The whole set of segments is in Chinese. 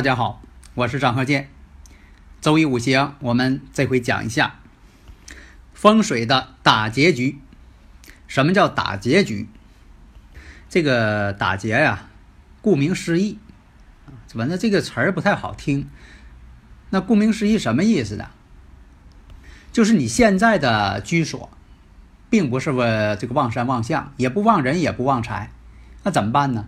大家好，我是张鹤剑。周易五行，我们这回讲一下风水的打结局。什么叫打结局？这个打劫呀，顾名思义，反正这个词儿不太好听。那顾名思义什么意思呢？就是你现在的居所，并不是为这个旺山旺相，也不旺人，也不旺财，那怎么办呢？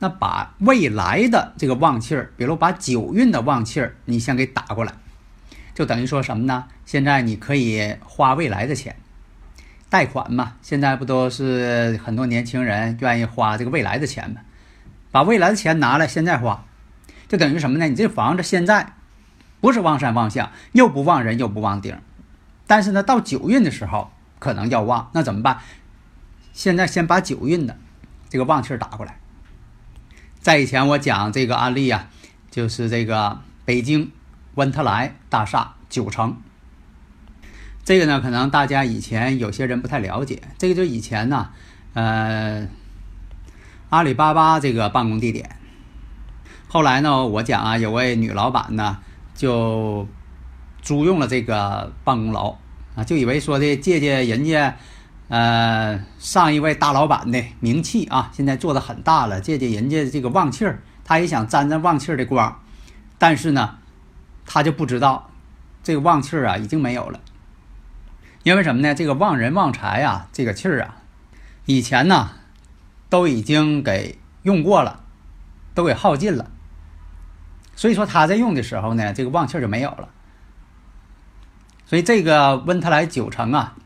那把未来的这个旺气儿，比如把九运的旺气儿，你先给打过来，就等于说什么呢？现在你可以花未来的钱，贷款嘛，现在不都是很多年轻人愿意花这个未来的钱吗？把未来的钱拿来现在花，就等于什么呢？你这房子现在不是旺山旺相，又不旺人，又不旺丁，但是呢，到九运的时候可能要旺，那怎么办？现在先把九运的这个旺气儿打过来。在以前我讲这个案例啊，就是这个北京温特莱大厦九层。这个呢，可能大家以前有些人不太了解。这个就以前呢，呃，阿里巴巴这个办公地点。后来呢，我讲啊，有位女老板呢，就租用了这个办公楼啊，就以为说的借借人家。呃，上一位大老板的名气啊，现在做的很大了，借借人家这个旺气儿，他也想沾沾旺气儿的光，但是呢，他就不知道这个旺气儿啊已经没有了，因为什么呢？这个旺人旺财啊，这个气儿啊，以前呢都已经给用过了，都给耗尽了，所以说他在用的时候呢，这个旺气儿就没有了，所以这个温特莱九城啊。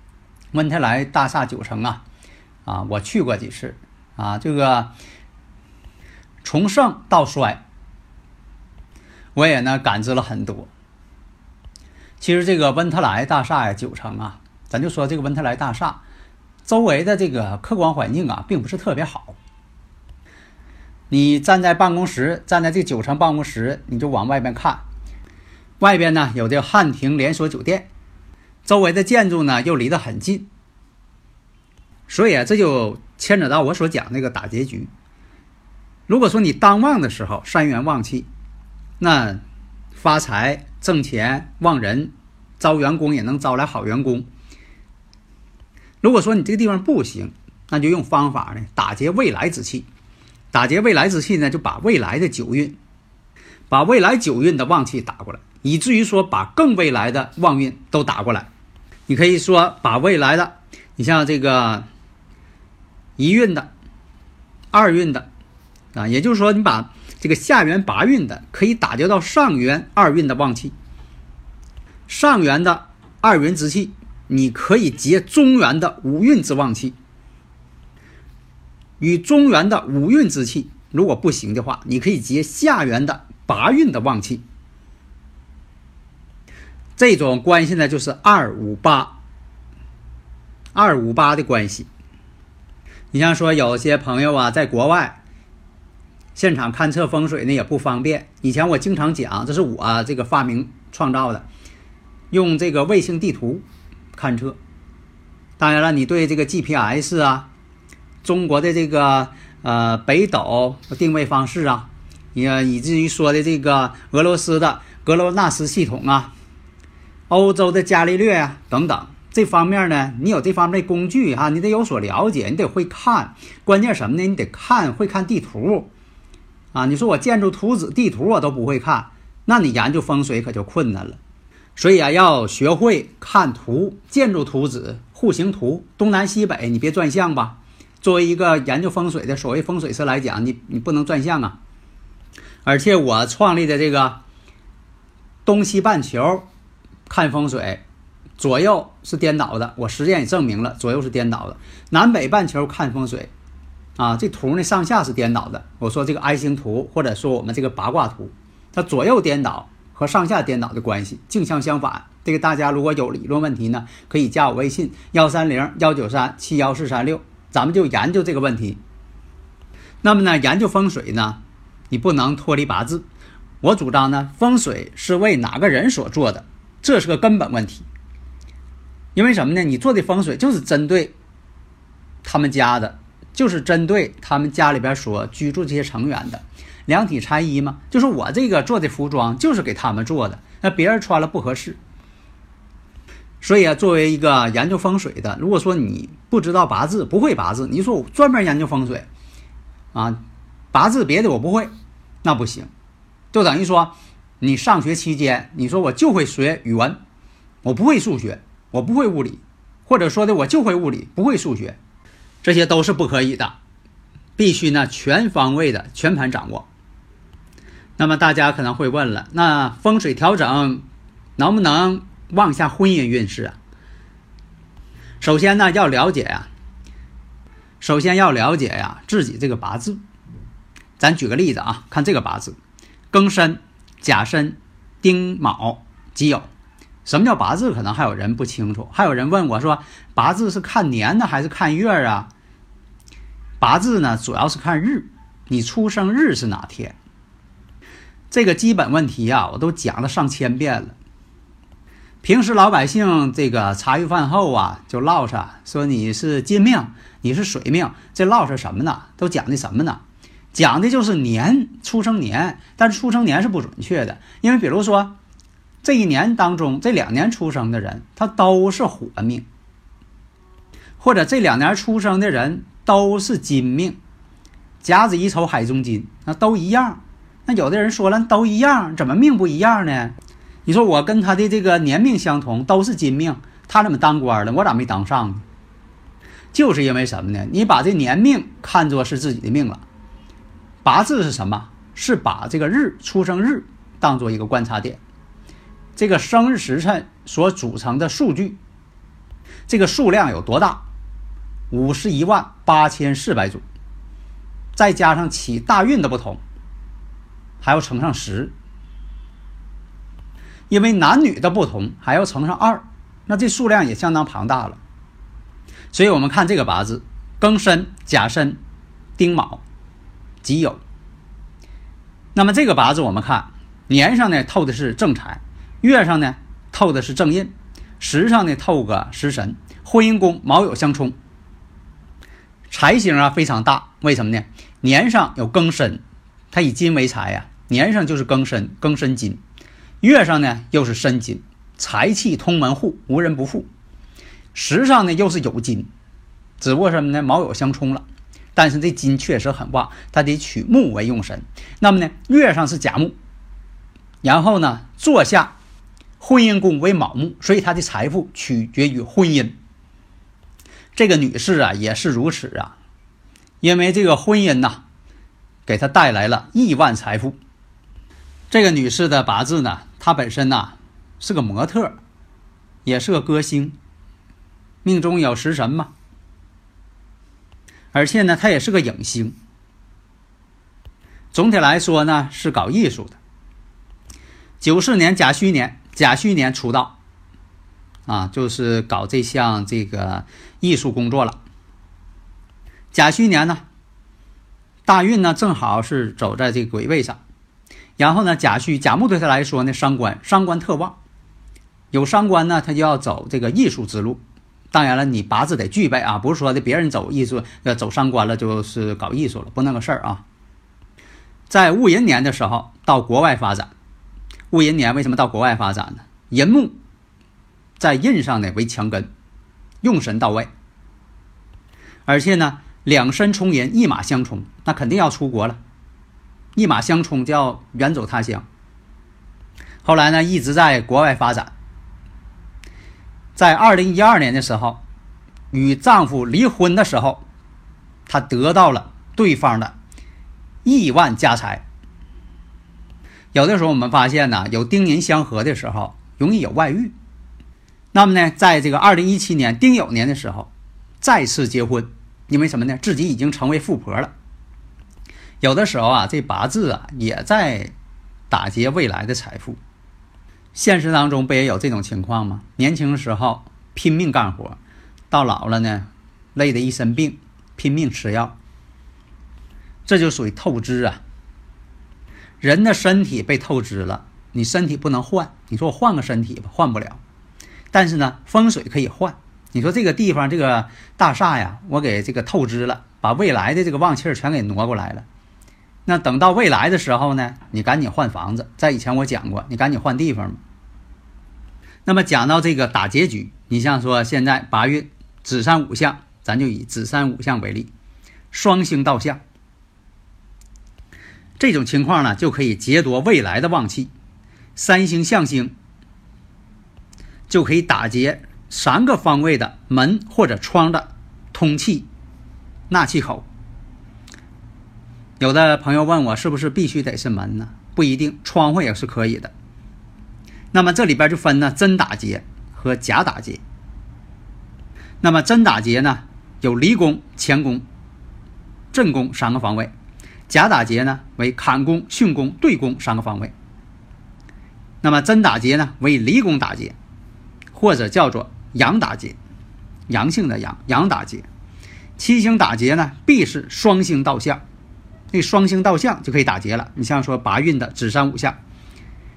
温特莱大厦九层啊，啊，我去过几次啊，这个从盛到衰，我也呢感知了很多。其实这个温特莱大厦呀，九层啊，咱就说这个温特莱大厦周围的这个客观环境啊，并不是特别好。你站在办公室，站在这九层办公室，你就往外边看，外边呢有这汉庭连锁酒店。周围的建筑呢又离得很近，所以啊，这就牵扯到我所讲那个打结局。如果说你当旺的时候三元旺气，那发财、挣钱、旺人，招员工也能招来好员工。如果说你这个地方不行，那就用方法呢打劫未来之气。打劫未来之气呢，就把未来的九运，把未来九运的旺气打过来，以至于说把更未来的旺运都打过来。你可以说把未来的，你像这个一运的、二运的啊，也就是说你把这个下元八运的可以打交到上元二运的旺气，上元的二元之气，你可以结中原的五运之旺气，与中原的五运之气，如果不行的话，你可以结下元的八运的旺气。这种关系呢，就是二五八，二五八的关系。你像说有些朋友啊，在国外现场勘测风水呢也不方便。以前我经常讲，这是我这个发明创造的，用这个卫星地图勘测。当然了，你对这个 GPS 啊，中国的这个呃北斗定位方式啊，也以至于说的这个俄罗斯的格罗纳斯系统啊。欧洲的伽利略啊，等等，这方面呢，你有这方面的工具哈，你得有所了解，你得会看。关键什么呢？你得看会看地图啊。你说我建筑图纸、地图我都不会看，那你研究风水可就困难了。所以啊，要学会看图、建筑图纸、户型图，东南西北，你别转向吧。作为一个研究风水的所谓风水师来讲，你你不能转向啊。而且我创立的这个东西半球。看风水，左右是颠倒的。我实践也证明了，左右是颠倒的。南北半球看风水，啊，这图呢上下是颠倒的。我说这个 I 星图，或者说我们这个八卦图，它左右颠倒和上下颠倒的关系，镜像相反。这个大家如果有理论问题呢，可以加我微信幺三零幺九三七幺四三六，咱们就研究这个问题。那么呢，研究风水呢，你不能脱离八字。我主张呢，风水是为哪个人所做的，这是个根本问题。因为什么呢？你做的风水就是针对他们家的，就是针对他们家里边所居住这些成员的，量体裁衣嘛。就是我这个做的服装就是给他们做的，那别人穿了不合适。所以啊，作为一个研究风水的，如果说你不知道八字，不会八字，你说我专门研究风水，啊，八字别的我不会，那不行。就等于说，你上学期间，你说我就会学语文，我不会数学，我不会物理，或者说的我就会物理，不会数学，这些都是不可以的，必须呢全方位的全盘掌握。那么大家可能会问了，那风水调整能不能旺下婚姻运势啊？首先呢要了解呀，首先要了解呀自己这个八字。咱举个例子啊，看这个八字。庚申、甲申、丁卯、己酉，什么叫八字？可能还有人不清楚。还有人问我说：“八字是看年呢，还是看月啊？”八字呢，主要是看日，你出生日是哪天？这个基本问题啊，我都讲了上千遍了。平时老百姓这个茶余饭后啊，就唠嗑说你是金命，你是水命，这唠嗑什么呢？都讲的什么呢？讲的就是年出生年，但是出生年是不准确的，因为比如说这一年当中这两年出生的人，他都是火命，或者这两年出生的人都是金命，甲子乙丑海中金，那都一样。那有的人说了，都一样，怎么命不一样呢？你说我跟他的这个年命相同，都是金命，他怎么当官了？我咋没当上呢？就是因为什么呢？你把这年命看作是自己的命了。八字是什么？是把这个日出生日当做一个观察点，这个生日时辰所组成的数据，这个数量有多大？五十一万八千四百组，再加上起大运的不同，还要乘上十，因为男女的不同还要乘上二，那这数量也相当庞大了。所以我们看这个八字：庚申、甲申、丁卯。己酉，那么这个八字我们看年上呢透的是正财，月上呢透的是正印，时上呢透个食神，婚姻宫卯酉相冲，财星啊非常大。为什么呢？年上有庚申，它以金为财呀，年上就是庚申，庚申金；月上呢又是申金，财气通门户，无人不富。时上呢又是酉金，只不过什么呢？卯酉相冲了。但是这金确实很旺，他得取木为用神。那么呢，月上是甲木，然后呢，坐下婚姻宫为卯木，所以她的财富取决于婚姻。这个女士啊，也是如此啊，因为这个婚姻呐，给她带来了亿万财富。这个女士的八字呢，她本身呐是个模特，也是个歌星，命中有食神嘛。而且呢，他也是个影星。总体来说呢，是搞艺术的。九四年甲戌年，甲戌年出道，啊，就是搞这项这个艺术工作了。甲戌年呢，大运呢正好是走在这个癸位上，然后呢，甲戌甲木对他来说呢，伤官伤官特旺，有伤官呢，他就要走这个艺术之路。当然了，你八字得具备啊，不是说的别人走艺术呃走伤官了就是搞艺术了，不那个事儿啊。在戊寅年的时候到国外发展，戊寅年为什么到国外发展呢？寅木在印上呢为强根，用神到位，而且呢两身冲寅，一马相冲，那肯定要出国了，一马相冲叫远走他乡。后来呢一直在国外发展。在二零一二年的时候，与丈夫离婚的时候，她得到了对方的亿万家财。有的时候我们发现呢，有丁年相合的时候，容易有外遇，那么呢，在这个二零一七年丁酉年的时候，再次结婚，因为什么呢？自己已经成为富婆了。有的时候啊，这八字啊也在打劫未来的财富。现实当中不也有这种情况吗？年轻时候拼命干活，到老了呢，累得一身病，拼命吃药，这就属于透支啊。人的身体被透支了，你身体不能换，你说我换个身体吧，换不了。但是呢，风水可以换。你说这个地方这个大厦呀，我给这个透支了，把未来的这个旺气儿全给挪过来了。那等到未来的时候呢，你赶紧换房子。在以前我讲过，你赶紧换地方嘛。那么讲到这个打结局，你像说现在八运子山五象，咱就以子山五象为例，双星倒相，这种情况呢，就可以劫夺未来的旺气。三星象星。就可以打劫三个方位的门或者窗的通气纳气口。有的朋友问我，是不是必须得是门呢？不一定，窗户也是可以的。那么这里边就分呢真打劫和假打劫。那么真打劫呢，有离宫、乾宫、震宫三个方位；假打劫呢为坎宫、巽宫、兑宫三个方位。那么真打劫呢为离宫打劫。或者叫做阳打劫，阳性的阳阳打劫，七星打劫呢，必是双星倒相，那双星倒相就可以打劫了。你像说八运的子山五象，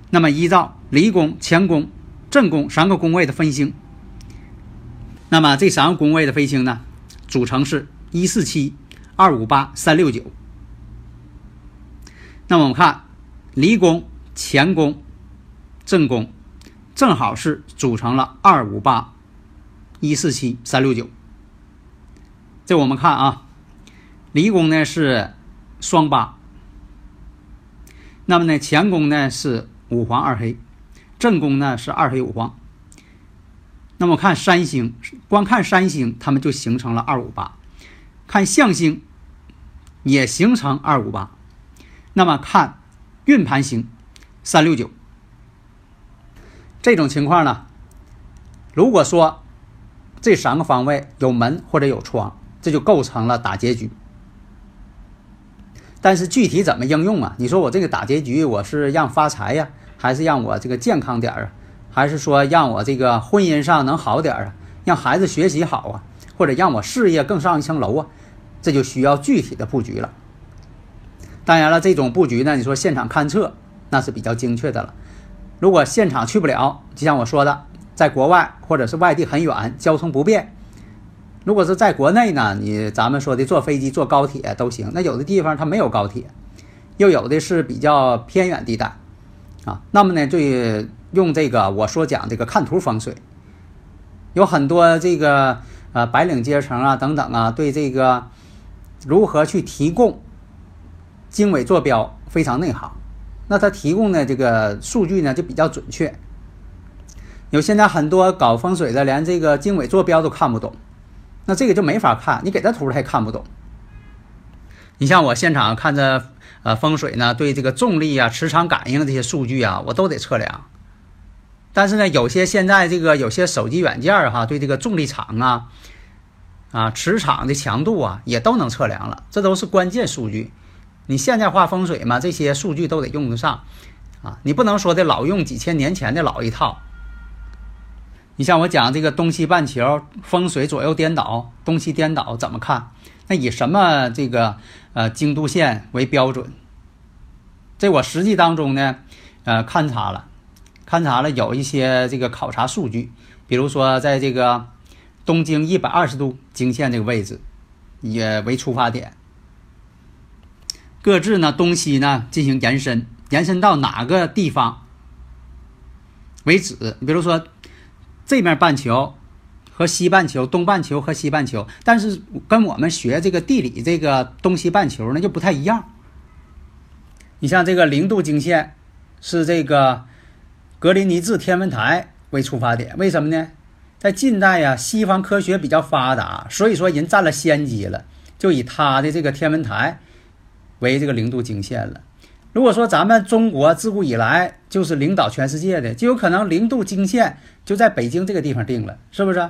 那么依照离宫、乾宫、正宫三个宫位的分星，那么这三个宫位的飞星呢，组成是一四七、二五八、三六九。那么我们看离宫、乾宫、正宫。正好是组成了二五八一四七三六九。这我们看啊，离宫呢是双八，那么呢乾宫呢是五黄二黑，正宫呢是二黑五黄。那么看三星，光看三星，它们就形成了二五八；看象星也形成二五八。那么看运盘星三六九。这种情况呢，如果说这三个方位有门或者有窗，这就构成了打劫局。但是具体怎么应用啊？你说我这个打结局，我是让发财呀，还是让我这个健康点儿啊？还是说让我这个婚姻上能好点儿啊？让孩子学习好啊？或者让我事业更上一层楼啊？这就需要具体的布局了。当然了，这种布局呢，你说现场勘测那是比较精确的了。如果现场去不了，就像我说的，在国外或者是外地很远，交通不便。如果是在国内呢，你咱们说的坐飞机、坐高铁都行。那有的地方它没有高铁，又有的是比较偏远地带啊。那么呢，就用这个我说讲这个看图风水，有很多这个呃白领阶层啊等等啊，对这个如何去提供经纬坐标非常内行。那他提供的这个数据呢，就比较准确。有现在很多搞风水的，连这个经纬坐标都看不懂，那这个就没法看。你给他图他也看不懂。你像我现场看着呃风水呢，对这个重力啊、磁场感应这些数据啊，我都得测量。但是呢，有些现在这个有些手机软件儿哈，对这个重力场啊、啊磁场的强度啊，也都能测量了。这都是关键数据。你现在画风水嘛，这些数据都得用得上，啊，你不能说的老用几千年前的老一套。你像我讲这个东西半球风水左右颠倒，东西颠倒怎么看？那以什么这个呃经度线为标准？这我实际当中呢，呃勘察了，勘察了有一些这个考察数据，比如说在这个东经一百二十度经线这个位置，也为出发点。各自呢，东西呢进行延伸，延伸到哪个地方为止？比如说，这面半球和西半球，东半球和西半球，但是跟我们学这个地理这个东西半球呢就不太一样。你像这个零度经线是这个格林尼治天文台为出发点，为什么呢？在近代呀，西方科学比较发达，所以说人占了先机了，就以他的这个天文台。为这个零度经线了。如果说咱们中国自古以来就是领导全世界的，就有可能零度经线就在北京这个地方定了，是不是？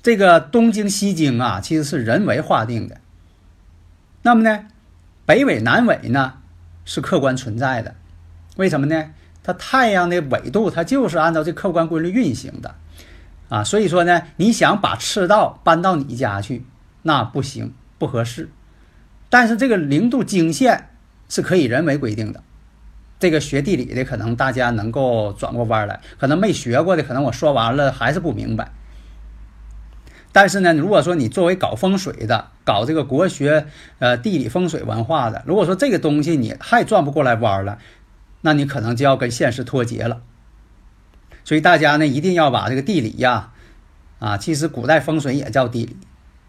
这个东经西经啊，其实是人为划定的。那么呢，北纬南纬呢是客观存在的，为什么呢？它太阳的纬度它就是按照这客观规律运行的，啊，所以说呢，你想把赤道搬到你家去，那不行，不合适。但是这个零度经线是可以人为规定的，这个学地理的可能大家能够转过弯来，可能没学过的，可能我说完了还是不明白。但是呢，如果说你作为搞风水的，搞这个国学、呃地理风水文化的，如果说这个东西你还转不过来弯了，那你可能就要跟现实脱节了。所以大家呢一定要把这个地理呀，啊，其实古代风水也叫地理，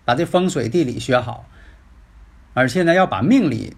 把这风水地理学好，而且呢要把命理、